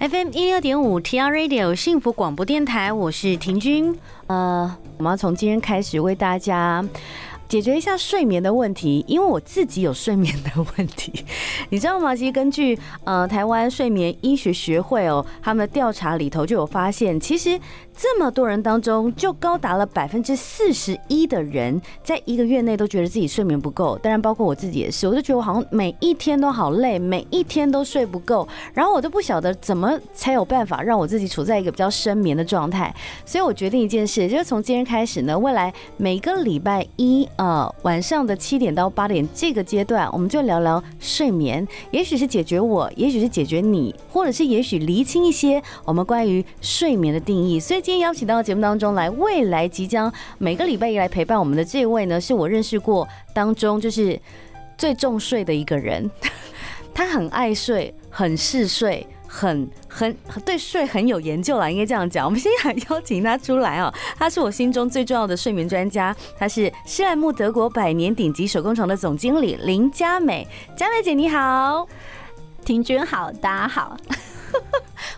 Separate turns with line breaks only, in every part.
FM 一六点五 TR Radio 幸福广播电台，我是婷君。呃，我们要从今天开始为大家。解决一下睡眠的问题，因为我自己有睡眠的问题，你知道吗？其实根据呃台湾睡眠医学学会哦，他们的调查里头就有发现，其实这么多人当中，就高达了百分之四十一的人，在一个月内都觉得自己睡眠不够。当然，包括我自己也是，我就觉得我好像每一天都好累，每一天都睡不够，然后我都不晓得怎么才有办法让我自己处在一个比较深眠的状态。所以我决定一件事，就是从今天开始呢，未来每个礼拜一。呃，晚上的七点到八点这个阶段，我们就聊聊睡眠，也许是解决我，也许是解决你，或者是也许厘清一些我们关于睡眠的定义。所以今天邀请到节目当中来，未来即将每个礼拜一来陪伴我们的这位呢，是我认识过当中就是最重睡的一个人，他很爱睡，很嗜睡。很很对睡很有研究啦，应该这样讲。我们先来邀请他出来哦，他是我心中最重要的睡眠专家，他是诗兰慕德国百年顶级手工床的总经理林佳美。佳美姐你好，
婷君好，大家好。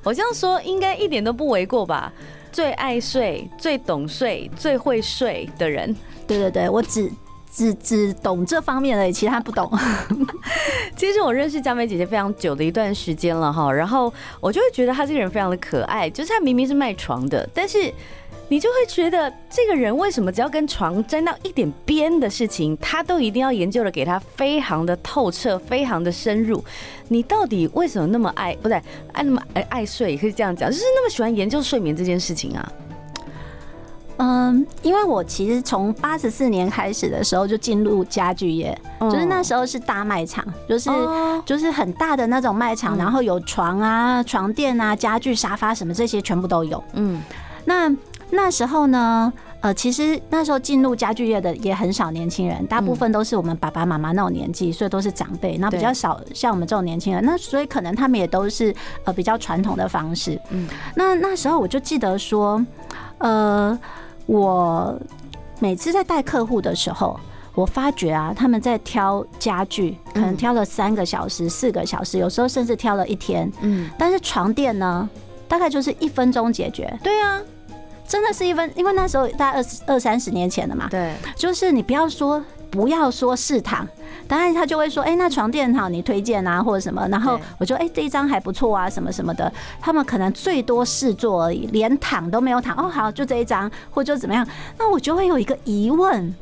我这样说应该一点都不为过吧？最爱睡、最懂睡、最会睡的人，
对对对，我只。只只懂这方面的，其他不懂。
其实我认识佳美姐姐非常久的一段时间了哈，然后我就会觉得她这个人非常的可爱，就是她明明是卖床的，但是你就会觉得这个人为什么只要跟床沾到一点边的事情，她都一定要研究的给她非常的透彻，非常的深入。你到底为什么那么爱？不对，爱那么爱爱睡，可以这样讲，就是那么喜欢研究睡眠这件事情啊？
嗯，因为我其实从八十四年开始的时候就进入家具业，就是那时候是大卖场，就是就是很大的那种卖场，然后有床啊、床垫啊、家具、沙发什么这些全部都有。嗯，那那时候呢，呃，其实那时候进入家具业的也很少年轻人，大部分都是我们爸爸妈妈那种年纪，所以都是长辈，那比较少像我们这种年轻人。那所以可能他们也都是呃比较传统的方式。嗯，那那时候我就记得说，呃。我每次在带客户的时候，我发觉啊，他们在挑家具，可能挑了三个小时、四个小时，有时候甚至挑了一天。嗯，但是床垫呢，大概就是一分钟解决。
对啊，
真的是一分，因为那时候大概二十二三十年前了嘛。对，就是你不要说。不要说试躺，当然他就会说，哎，那床垫好，你推荐啊，或者什么，然后我就，哎，这一张还不错啊，什么什么的。他们可能最多试坐而已，连躺都没有躺。哦，好，就这一张，或者怎么样？那我就会有一个疑问，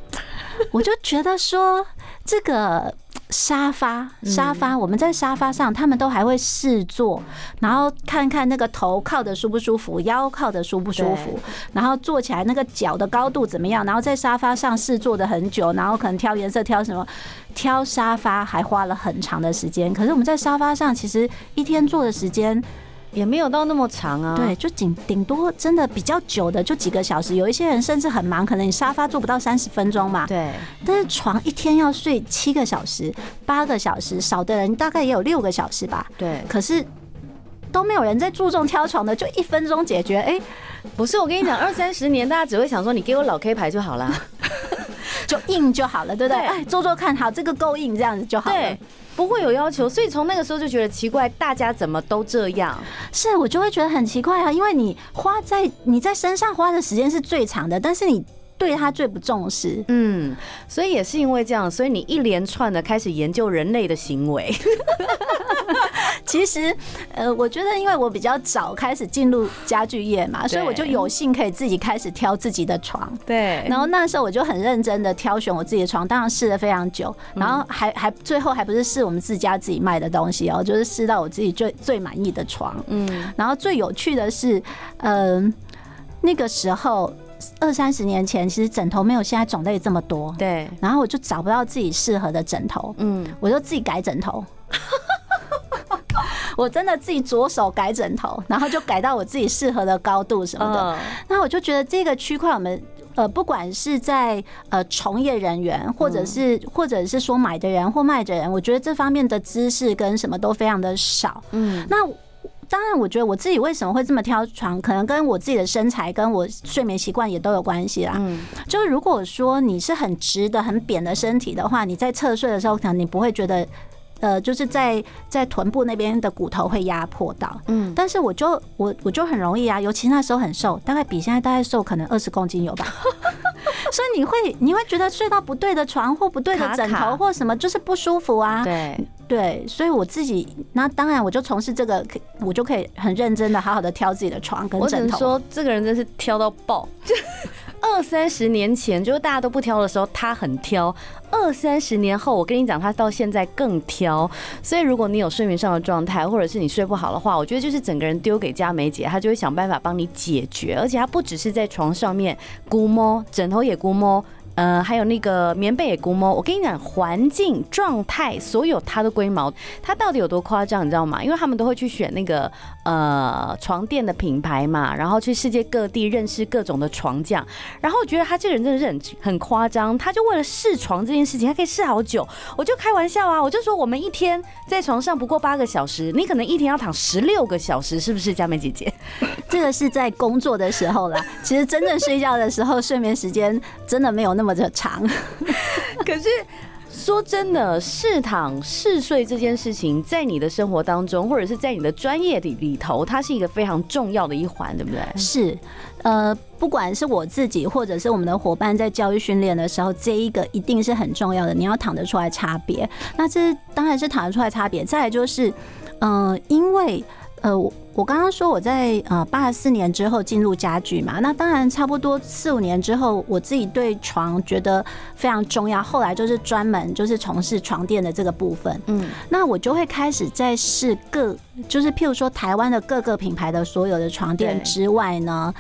我就觉得说这个。沙发，沙发，我们在沙发上，他们都还会试坐，然后看看那个头靠的舒不舒服，腰靠的舒不舒服，然后坐起来那个脚的高度怎么样，然后在沙发上试坐的很久，然后可能挑颜色，挑什么，挑沙发还花了很长的时间。可是我们在沙发上，其实一天坐的时间。
也没有到那么长啊，
对，就顶顶多真的比较久的就几个小时，有一些人甚至很忙，可能你沙发坐不到三十分钟嘛。对，但是床一天要睡七个小时、八个小时，少的人大概也有六个小时吧。对，可是都没有人在注重挑床的，就一分钟解决。哎，
不是，我跟你讲，二三十年大家只会想说，你给我老 K 牌就好了，
就硬就好了，对不对？哎，做做看好，这个够硬，这样子就好了。对。
不会有要求，所以从那个时候就觉得奇怪，大家怎么都这样？
是我就会觉得很奇怪啊，因为你花在你在身上花的时间是最长的，但是你。对他最不重视，
嗯，所以也是因为这样，所以你一连串的开始研究人类的行为。
其实，呃，我觉得因为我比较早开始进入家具业嘛，所以我就有幸可以自己开始挑自己的床。对，然后那时候我就很认真的挑选我自己的床，当然试了非常久，然后还还最后还不是试我们自家自己卖的东西哦，就是试到我自己最最满意的床。嗯，然后最有趣的是，嗯，那个时候。二三十年前，其实枕头没有现在种类这么多。对，然后我就找不到自己适合的枕头，嗯，我就自己改枕头。我真的自己着手改枕头，然后就改到我自己适合的高度什么的。那我就觉得这个区块，我们呃，不管是在呃从业人员，或者是或者是说买的人或卖的人，我觉得这方面的知识跟什么都非常的少。嗯，那。当然，我觉得我自己为什么会这么挑床，可能跟我自己的身材跟我睡眠习惯也都有关系啦。嗯，就是如果说你是很直的、很扁的身体的话，你在侧睡的时候，可能你不会觉得呃，就是在在臀部那边的骨头会压迫到。
嗯，
但是我就我我就很容易啊，尤其那时候很瘦，大概比现在大概瘦可能二十公斤有吧。所以你会你会觉得睡到不对的床或不对的枕头或什么，就是不舒服啊。
对
对，所以我自己那当然我就从事这个，我就可以很认真的好好的挑自己的床跟枕头。
我只能说，这个人真是挑到爆。就二三十年前，就是大家都不挑的时候，他很挑；二三十年后，我跟你讲，他到现在更挑。所以，如果你有睡眠上的状态，或者是你睡不好的话，我觉得就是整个人丢给佳美姐，她就会想办法帮你解决。而且，她不只是在床上面估摸，枕头也估摸。呃，还有那个棉被也估摸，我跟你讲，环境状态所有它都龟毛，它到底有多夸张，你知道吗？因为他们都会去选那个呃床垫的品牌嘛，然后去世界各地认识各种的床匠，然后我觉得他这个人真的是很很夸张，他就为了试床这件事情，他可以试好久。我就开玩笑啊，我就说我们一天在床上不过八个小时，你可能一天要躺十六个小时，是不是佳美姐姐？
这个是在工作的时候啦，其实真正睡觉的时候，睡眠时间真的没有那么的长。
可是说真的，试躺试睡这件事情，在你的生活当中，或者是在你的专业里里头，它是一个非常重要的一环，对不对？
是，呃，不管是我自己，或者是我们的伙伴在教育训练的时候，这一个一定是很重要的。你要躺得出来差别，那这当然是躺得出来差别。再来就是，嗯、呃，因为。呃，我我刚刚说我在呃八十四年之后进入家具嘛，那当然差不多四五年之后，我自己对床觉得非常重要，后来就是专门就是从事床垫的这个部分，嗯，那我就会开始在试各，就是譬如说台湾的各个品牌的所有的床垫之外呢。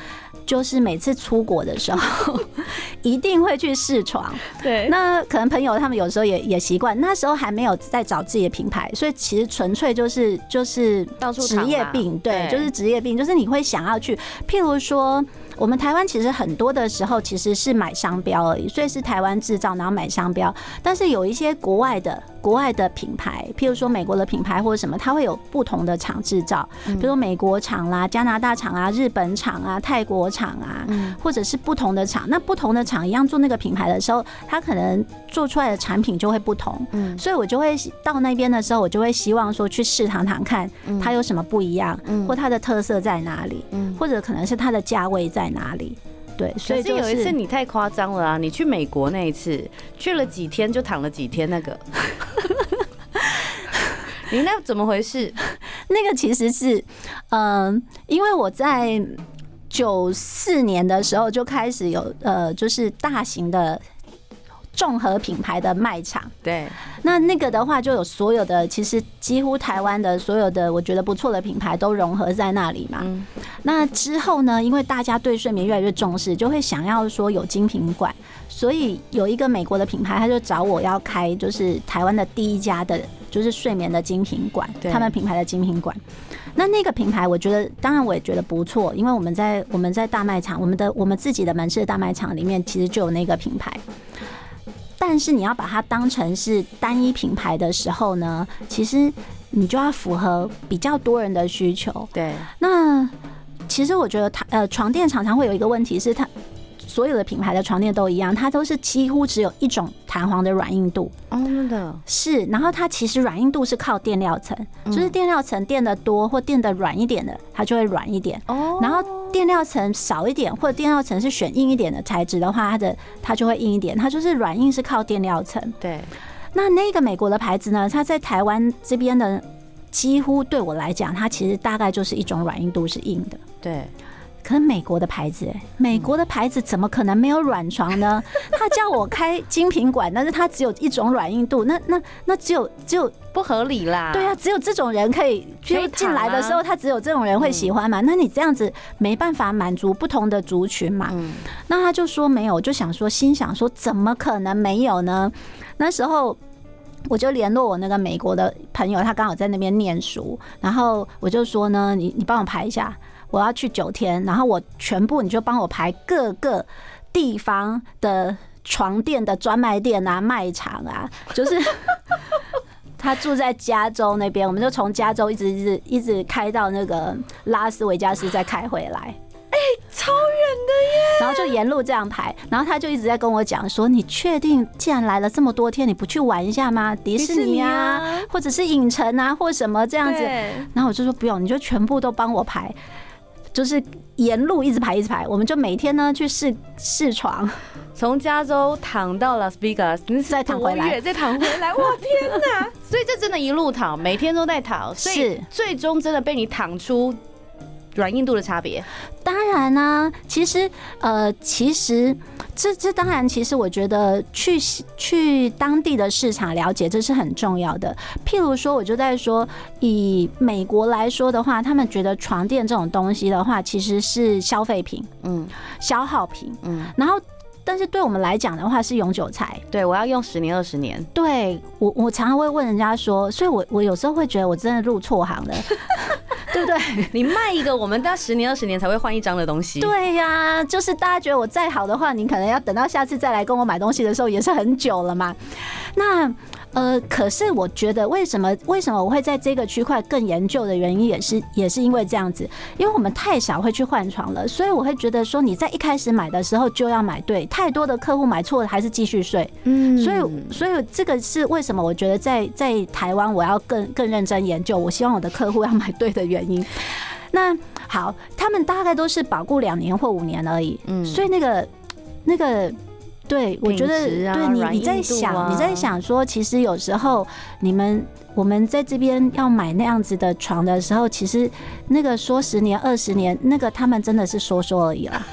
就是每次出国的时候，一定会去试床。
对，
那可能朋友他们有时候也也习惯，那时候还没有在找自己的品牌，所以其实纯粹就是就是职业病，对，就是职业病，就是你会想要去，譬如说。我们台湾其实很多的时候其实是买商标而已，所以是台湾制造，然后买商标。但是有一些国外的国外的品牌，譬如说美国的品牌或者什么，它会有不同的厂制造，比如说美国厂啦、加拿大厂啊、日本厂啊、泰国厂啊，或者是不同的厂。那不同的厂一样做那个品牌的时候，它可能做出来的产品就会不同。嗯，所以我就会到那边的时候，我就会希望说去试躺躺看，它有什么不一样，或它的特色在哪里，或者可能是它的价位在哪里。对，所以、就是、
有一次你太夸张了啊！你去美国那一次，去了几天就躺了几天，那个，你那怎么回事？
那个其实是，嗯、呃，因为我在九四年的时候就开始有呃，就是大型的。综合品牌的卖场，
对，
那那个的话就有所有的，其实几乎台湾的所有的我觉得不错的品牌都融合在那里嘛。那之后呢，因为大家对睡眠越来越重视，就会想要说有精品馆，所以有一个美国的品牌，他就找我要开，就是台湾的第一家的，就是睡眠的精品馆，他们品牌的精品馆。那那个品牌，我觉得当然我也觉得不错，因为我们在我们在大卖场，我们的我们自己的门市大卖场里面，其实就有那个品牌。但是你要把它当成是单一品牌的时候呢，其实你就要符合比较多人的需求。
对，
那其实我觉得它呃床垫常常会有一个问题是它。所有的品牌的床垫都一样，它都是几乎只有一种弹簧的软硬度。
哦，真的
是。然后它其实软硬度是靠垫料层，就是垫料层垫的多或垫的软一点的，它就会软一点。哦。然后垫料层少一点或者垫料层是选硬一点的材质的话，它的它就会硬一点。它就是软硬是靠垫料层。
对。
那那个美国的牌子呢？它在台湾这边的几乎对我来讲，它其实大概就是一种软硬度是硬的。
对。
可是美国的牌子，美国的牌子怎么可能没有软床呢？他叫我开精品馆，但是他只有一种软硬度，那那那只有只有
不合理啦。
对啊，只有这种人可以，就进来的时候，他只有这种人会喜欢嘛。那你这样子没办法满足不同的族群嘛。那他就说没有，我就想说，心想说，怎么可能没有呢？那时候我就联络我那个美国的朋友，他刚好在那边念书，然后我就说呢，你你帮我排一下。我要去九天，然后我全部你就帮我排各个地方的床垫的专卖店啊、卖场啊，就是 他住在加州那边，我们就从加州一直一直一直开到那个拉斯维加斯，再开回来。
哎，超远的耶！
然后就沿路这样排，然后他就一直在跟我讲说：“你确定既然来了这么多天，你不去玩一下吗？迪士尼啊，或者是影城啊，或什么这样子？”然后我就说：“不用，你就全部都帮我排。”就是沿路一直排一直排，我们就每天呢去试试床，
从加州躺到 Las Vegas，
再躺回来，
再躺回来，哇天哪！所以这真的一路躺，每天都在躺，所以最终真的被你躺出软硬度的差别。
当然呢、啊，其实呃，其实。这这当然，其实我觉得去去当地的市场了解，这是很重要的。譬如说，我就在说，以美国来说的话，他们觉得床垫这种东西的话，其实是消费品，嗯，消耗品，嗯。然后，但是对我们来讲的话，是永久财。
对，我要用十年、二十年。
对我，我常常会问人家说，所以我我有时候会觉得我真的入错行了。对不对？
你卖一个，我们要十年二十年才会换一张的东西。
对呀，就是大家觉得我再好的话，你可能要等到下次再来跟我买东西的时候，也是很久了嘛。那。呃，可是我觉得为什么为什么我会在这个区块更研究的原因，也是也是因为这样子，因为我们太少会去换床了，所以我会觉得说你在一开始买的时候就要买对，太多的客户买错了还是继续睡，嗯，所以所以这个是为什么我觉得在在台湾我要更更认真研究，我希望我的客户要买对的原因。那好，他们大概都是保固两年或五年而已，嗯，所以那个那个。对，我觉得对你你在想你在想说，其实有时候你们我们在这边要买那样子的床的时候，其实那个说十年二十年，那个他们真的是说说而已啦。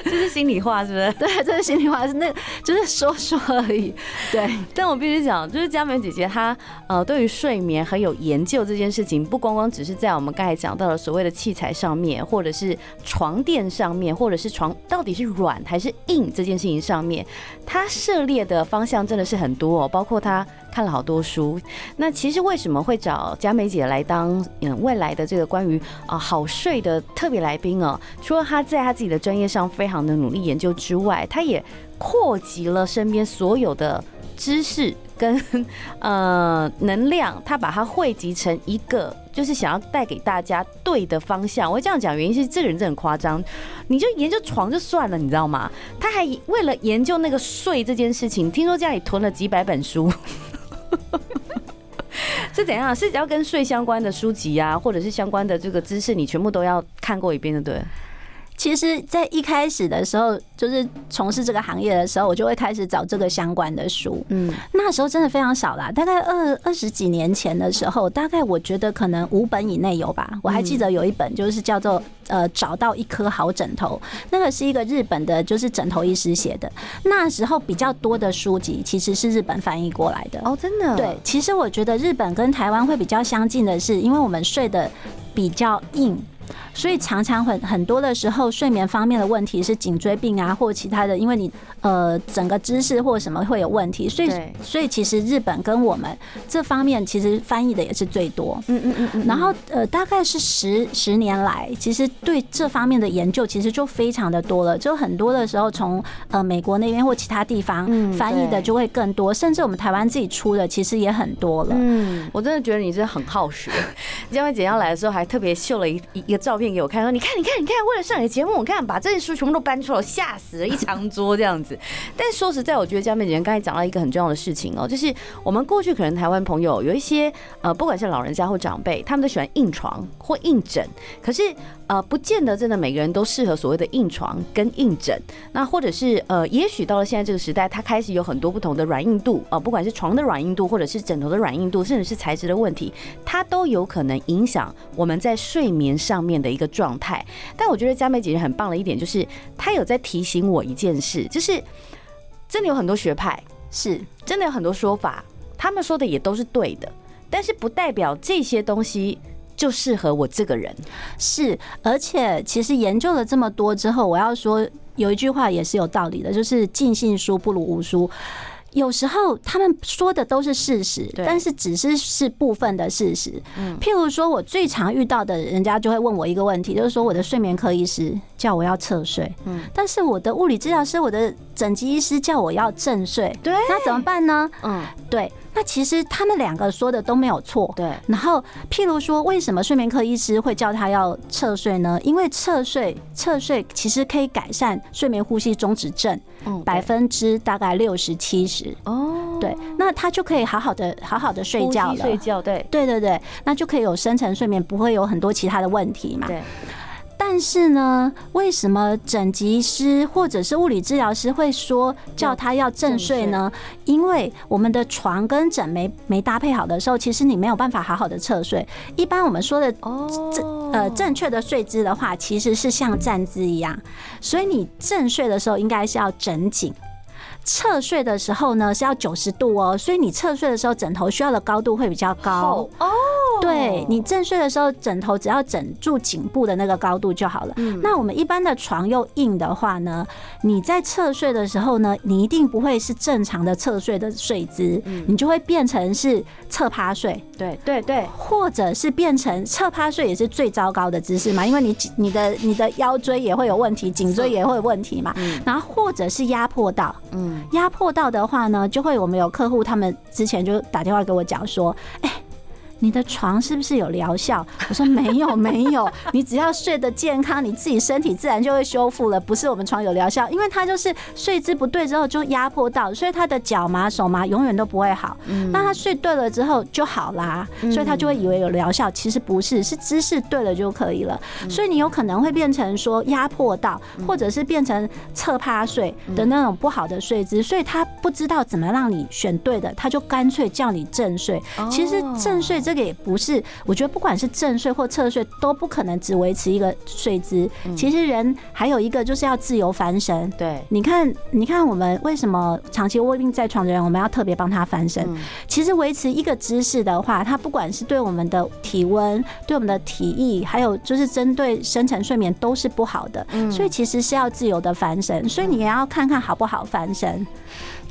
这是心里话，是不是？
对，这是心里话，是那，就是说说而已。对，
但我必须讲，就是佳美姐姐她呃，对于睡眠很有研究这件事情，不光光只是在我们刚才讲到的所谓的器材上面，或者是床垫上面，或者是床到底是软还是硬这件事情上面，她涉猎的方向真的是很多哦，包括她。看了好多书，那其实为什么会找佳美姐来当嗯未来的这个关于啊好睡的特别来宾哦？除了她在她自己的专业上非常的努力研究之外，她也扩及了身边所有的知识跟 呃能量，她把它汇集成一个，就是想要带给大家对的方向。我会这样讲，原因是这个人真的很夸张，你就研究床就算了，你知道吗？他还为了研究那个睡这件事情，听说家里囤了几百本书。是怎样？是只要跟税相关的书籍啊，或者是相关的这个知识，你全部都要看过一遍，对不对？
其实，在一开始的时候，就是从事这个行业的时候，我就会开始找这个相关的书。嗯，那时候真的非常少啦，大概二二十几年前的时候，大概我觉得可能五本以内有吧。我还记得有一本就是叫做呃找到一颗好枕头，那个是一个日本的，就是枕头医师写的。那时候比较多的书籍其实是日本翻译过来的。
哦，真的？
对，其实我觉得日本跟台湾会比较相近的是，因为我们睡得比较硬。所以常常很很多的时候，睡眠方面的问题是颈椎病啊，或其他的，因为你呃整个姿势或什么会有问题。所以所以其实日本跟我们这方面其实翻译的也是最多。嗯嗯嗯嗯。然后呃大概是十十年来，其实对这方面的研究其实就非常的多了。就很多的时候从呃美国那边或其他地方翻译的就会更多，甚至我们台湾自己出的其实也很多了。嗯，
我真的觉得你是很好学。佳美姐要来的时候还特别秀了一一个照片给我看，说你看，你看，你看，为了上你的节目，我看把这些书全部都搬出来，吓死了，一长桌这样子。但说实在，我觉得佳美姐刚才讲到一个很重要的事情哦，就是我们过去可能台湾朋友有一些呃，不管是老人家或长辈，他们都喜欢硬床或硬枕，可是呃，不见得真的每个人都适合所谓的硬床跟硬枕。那或者是呃，也许到了现在这个时代，它开始有很多不同的软硬度啊，不管是床的软硬度，或者是枕头的软硬度，甚至是材质的问题，它都有可能影响我们在睡眠上面的一个状态。但我觉得佳美姐姐很棒的一点就是，她有在提醒我一件事，就是真的有很多学派，是真的有很多说法，他们说的也都是对的，但是不代表这些东西就适合我这个人。是，而且其实研究了这么多之后，我要说有一句话也是有道理的，就是尽信书不如无书。有时候他们说的都是事实，但是只是是部分的事实。譬如说，我最常遇到的人家就会问我一个问题，就是说我的睡眠科医师叫我要侧睡，但是我的物理治疗师、我的整脊医师叫我要正睡，对，那怎么办呢？嗯，对。
那其实他们两个说的都没有错。
对。
然后，譬如说，为什么睡眠科医师会叫他要侧睡呢？因为侧睡，侧睡其实可以改善睡眠呼吸中止症，百分之大概六十七十。哦。对。那他就可以好好的、好好的睡觉了。
睡觉，对。
对对对，那就可以有深层睡眠，不会有很多其他的问题嘛。
对。
但是呢，为什么整脊师或者是物理治疗师会说叫他要正睡呢？因为我们的床跟枕没没搭配好的时候，其实你没有办法好好的侧睡。一般我们说的正呃正确的睡姿的话，其实是像站姿一样，所以你正睡的时候应该是要枕紧。侧睡的时候呢，是要九十度哦，所以你侧睡的时候，枕头需要的高度会比较高哦。对，你正睡的时候，枕头只要枕住颈部的那个高度就好了。那我们一般的床又硬的话呢，你在侧睡的时候呢，你一定不会是正常的侧睡的睡姿，你就会变成是侧趴睡。
对对对，
或者是变成侧趴睡也是最糟糕的姿势嘛，因为你你的你的腰椎也会有问题，颈椎也会有问题嘛。然后或者是压迫到，嗯，压迫到的话呢，就会我们有客户他们之前就打电话给我讲说，哎。你的床是不是有疗效？我说没有没有，你只要睡得健康，你自己身体自然就会修复了。不是我们床有疗效，因为他就是睡姿不对之后就压迫到，所以他的脚麻手麻永远都不会好。那他睡对了之后就好啦，所以他就会以为有疗效，其实不是，是姿势对了就可以了。所以你有可能会变成说压迫到，或者是变成侧趴睡的那种不好的睡姿，所以他不知道怎么让你选对的，他就干脆叫你正睡。其实正睡这个也不是，我觉得不管是正睡或侧睡，都不可能只维持一个睡姿。其实人还有一个就是要自由翻身。对，你看，你看我们为什么长期卧病在床的人，我们要特别帮他翻身？其实维持一个姿势的话，它不管是对我们的体温、对我们的体液，还有就是针对深层睡眠都是不好的。所以其实是要自由的翻身，所以你也要看看好不好翻身。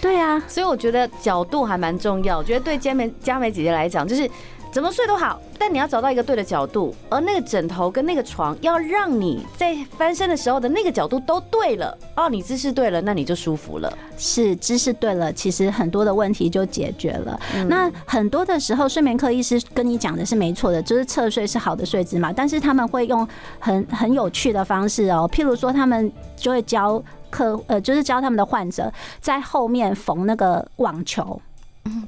对啊，
所以我觉得角度还蛮重要。我觉得对佳美佳美姐姐来讲，就是。怎么睡都好，但你要找到一个对的角度，而那个枕头跟那个床要让你在翻身的时候的那个角度都对了哦，你姿势对了，那你就舒服了。
是姿势对了，其实很多的问题就解决了。那很多的时候，睡眠科医师跟你讲的是没错的，就是侧睡是好的睡姿嘛。但是他们会用很很有趣的方式哦，譬如说他们就会教客呃，就是教他们的患者在后面缝那个网球。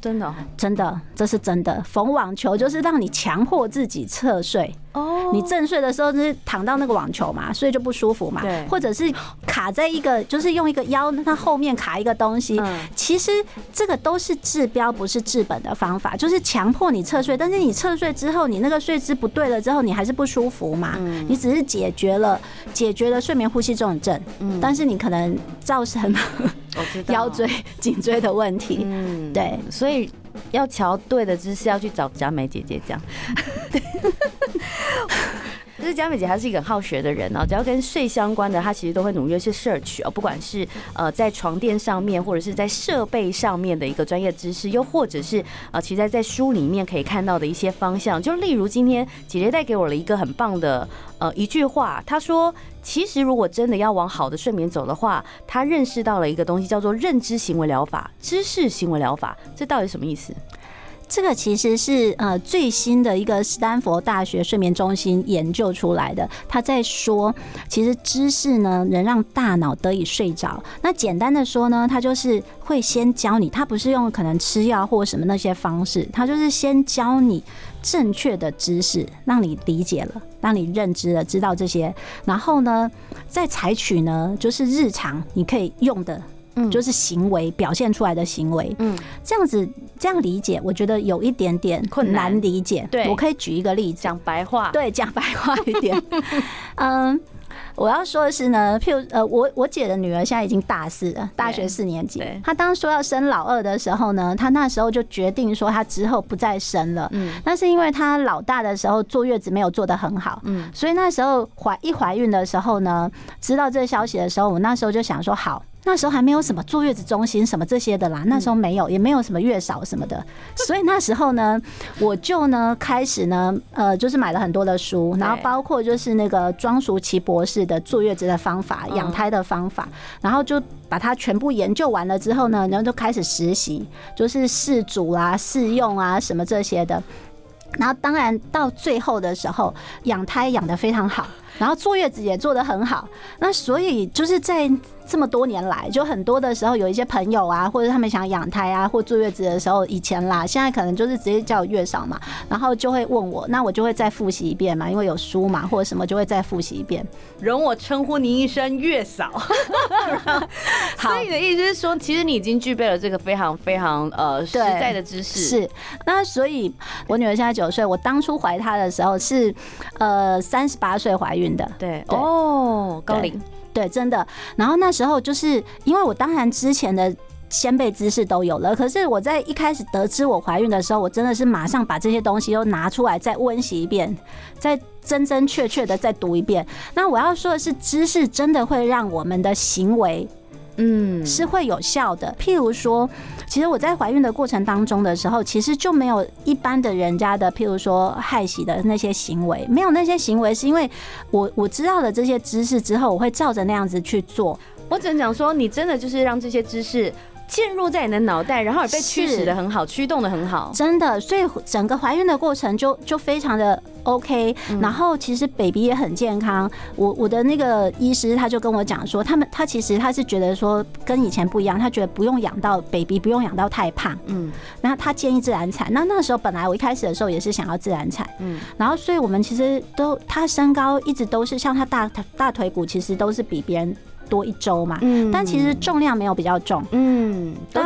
真的，
真的，这是真的。缝网球就是让你强迫自己侧睡。哦，你正睡的时候就是躺到那个网球嘛，所以就不舒服嘛。对，或者是卡在一个，就是用一个腰，它后面卡一个东西。其实这个都是治标，不是治本的方法，就是强迫你侧睡。但是你侧睡之后，你那个睡姿不对了之后，你还是不舒服嘛。你只是解决了解决了睡眠呼吸这种症，但是你可能造成了腰椎、颈椎的问题。嗯，对，
所以。要瞧对的姿势，要去找佳美姐姐这样。就是佳美姐，她是一个很好学的人哦。只要跟睡相关的，她其实都会努力去 search 哦。不管是呃在床垫上面，或者是在设备上面的一个专业知识，又或者是呃其实在书里面可以看到的一些方向。就例如今天姐姐带给我了一个很棒的呃一句话，她说：“其实如果真的要往好的睡眠走的话，她认识到了一个东西，叫做认知行为疗法、知识行为疗法。这到底什么意思？”
这个其实是呃最新的一个斯坦福大学睡眠中心研究出来的。他在说，其实知识呢能让大脑得以睡着。那简单的说呢，他就是会先教你，他不是用可能吃药或什么那些方式，他就是先教你正确的知识，让你理解了，让你认知了，知道这些，然后呢再采取呢就是日常你可以用的。嗯，就是行为表现出来的行为，嗯，这样子这样理解，我觉得有一点点困难理解。对，我可以举一个例子，
讲白话，
对，讲白话一点。嗯，我要说的是呢，譬如呃，我我姐的女儿现在已经大四了，大学四年级。她当说要生老二的时候呢，她那时候就决定说她之后不再生了。嗯，那是因为她老大的时候坐月子没有做得很好。嗯，所以那时候怀一怀孕的时候呢，知道这个消息的时候，我那时候就想说好。那时候还没有什么坐月子中心什么这些的啦，那时候没有，也没有什么月嫂什么的，所以那时候呢，我就呢开始呢，呃，就是买了很多的书，然后包括就是那个庄淑琪博士的坐月子的方法、养胎的方法，然后就把它全部研究完了之后呢，然后就开始实习，就是试煮啊、试用啊什么这些的，然后当然到最后的时候，养胎养得非常好。然后坐月子也做得很好，那所以就是在这么多年来，就很多的时候有一些朋友啊，或者他们想养胎啊，或坐月子的时候，以前啦，现在可能就是直接叫月嫂嘛，然后就会问我，那我就会再复习一遍嘛，因为有书嘛，或者什么就会再复习一遍。
容我称呼您一声月嫂。好，所以你的意思是说，其实你已经具备了这个非常非常呃实在的知识。
是，那所以我女儿现在九岁，我当初怀她的时候是呃三十八岁怀孕。的
对哦，高龄
对，真的。然后那时候就是因为我当然之前的先辈知识都有了，可是我在一开始得知我怀孕的时候，我真的是马上把这些东西都拿出来再温习一遍，再真真确确的再读一遍。那我要说的是，知识真的会让我们的行为。嗯，是会有效的。譬如说，其实我在怀孕的过程当中的时候，其实就没有一般的人家的，譬如说害喜的那些行为，没有那些行为，是因为我我知道了这些知识之后，我会照着那样子去做。
我只能讲说，你真的就是让这些知识。进入在你的脑袋，然后也被驱使的很好，驱动的很好，
真的。所以整个怀孕的过程就就非常的 OK。然后其实 baby 也很健康。我我的那个医师他就跟我讲说，他们他其实他是觉得说跟以前不一样，他觉得不用养到 baby 不用养到太胖。嗯，然后他建议自然产。那那时候本来我一开始的时候也是想要自然产。嗯，然后所以我们其实都他身高一直都是像他大大腿骨其实都是比别人。多一周嘛，嗯，但其实重量没有比较重，
嗯，都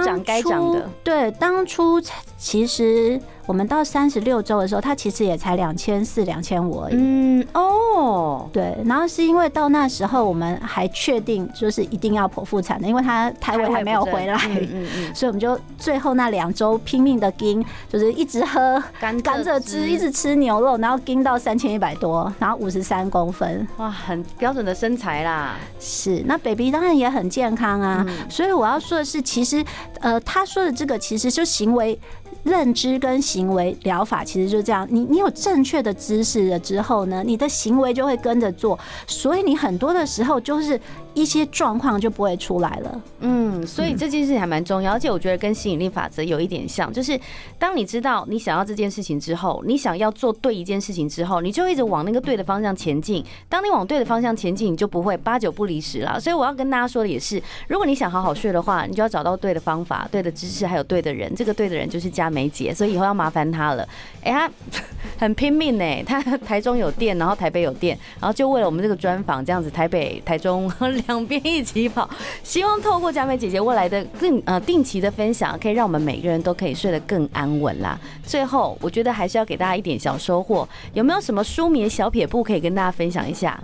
长该长的。
对，当初其实。我们到三十六周的时候，他其实也才两千四、两千五而已。嗯哦，对。然后是因为到那时候我们还确定就是一定要剖腹产的，因为他胎位还没有回来，嗯嗯，所以我们就最后那两周拼命的撑，就是一直喝甘甘蔗汁，一直吃牛肉，然后撑到三千一百多，然后五十三公分，
哇，很标准的身材啦。
是，那 baby 当然也很健康啊。所以我要说的是，其实呃，他说的这个其实就行为。认知跟行为疗法其实就这样，你你有正确的知识了之后呢，你的行为就会跟着做，所以你很多的时候就是。一些状况就不会出来了。嗯，
所以这件事情还蛮重要，而且我觉得跟吸引力法则有一点像，就是当你知道你想要这件事情之后，你想要做对一件事情之后，你就一直往那个对的方向前进。当你往对的方向前进，你就不会八九不离十了。所以我要跟大家说的也是，如果你想好好睡的话，你就要找到对的方法、对的知识，还有对的人。这个对的人就是佳梅姐，所以以后要麻烦她了。哎，她 很拼命呢，她台中有店，然后台北有店，然后就为了我们这个专访，这样子台北、台中。两边一起跑，希望透过佳美姐姐未来的更呃定期的分享，可以让我们每个人都可以睡得更安稳啦。最后，我觉得还是要给大家一点小收获，有没有什么舒眠小撇步可以跟大家分享一下？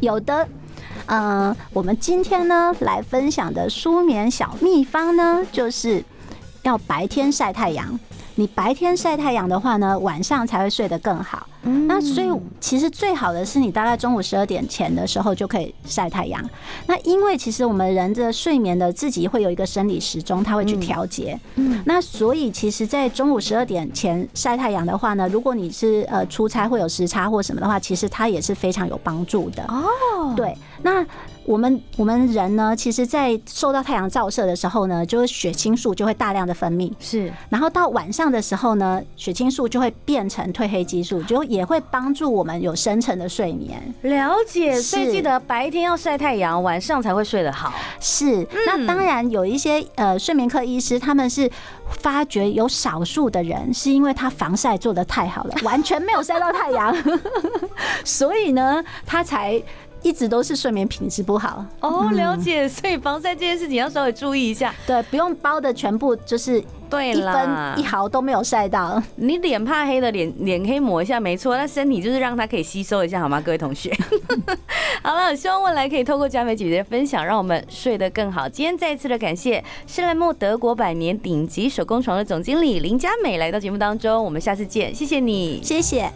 有的，嗯、呃，我们今天呢来分享的舒眠小秘方呢，就是要白天晒太阳。你白天晒太阳的话呢，晚上才会睡得更好。嗯，那所以其实最好的是你大概中午十二点前的时候就可以晒太阳。那因为其实我们人的睡眠的自己会有一个生理时钟，它会去调节。嗯，那所以其实，在中午十二点前晒太阳的话呢，如果你是呃出差会有时差或什么的话，其实它也是非常有帮助的。哦，对，那。我们我们人呢，其实，在受到太阳照射的时候呢，就是血清素就会大量的分泌，是。然后到晚上的时候呢，血清素就会变成褪黑激素，就也会帮助我们有深层的睡眠。
了解，所以记得白天要晒太阳，晚上才会睡得好。
是。那当然有一些呃睡眠科医师，他们是发觉有少数的人是因为他防晒做的太好了，完全没有晒到太阳，所以呢，他才。一直都是睡眠品质不好
哦，了解，所以防晒这件事情要稍微注意一下。
对，不用包的全部就是对一分一毫都没有晒到。
你脸怕黑的脸脸可以抹一下，没错。那身体就是让它可以吸收一下，好吗，各位同学？好了，希望未来可以透过佳美姐姐的分享，让我们睡得更好。今天再一次的感谢施兰木德国百年顶级手工床的总经理林佳美来到节目当中，我们下次见，谢谢你，
谢谢。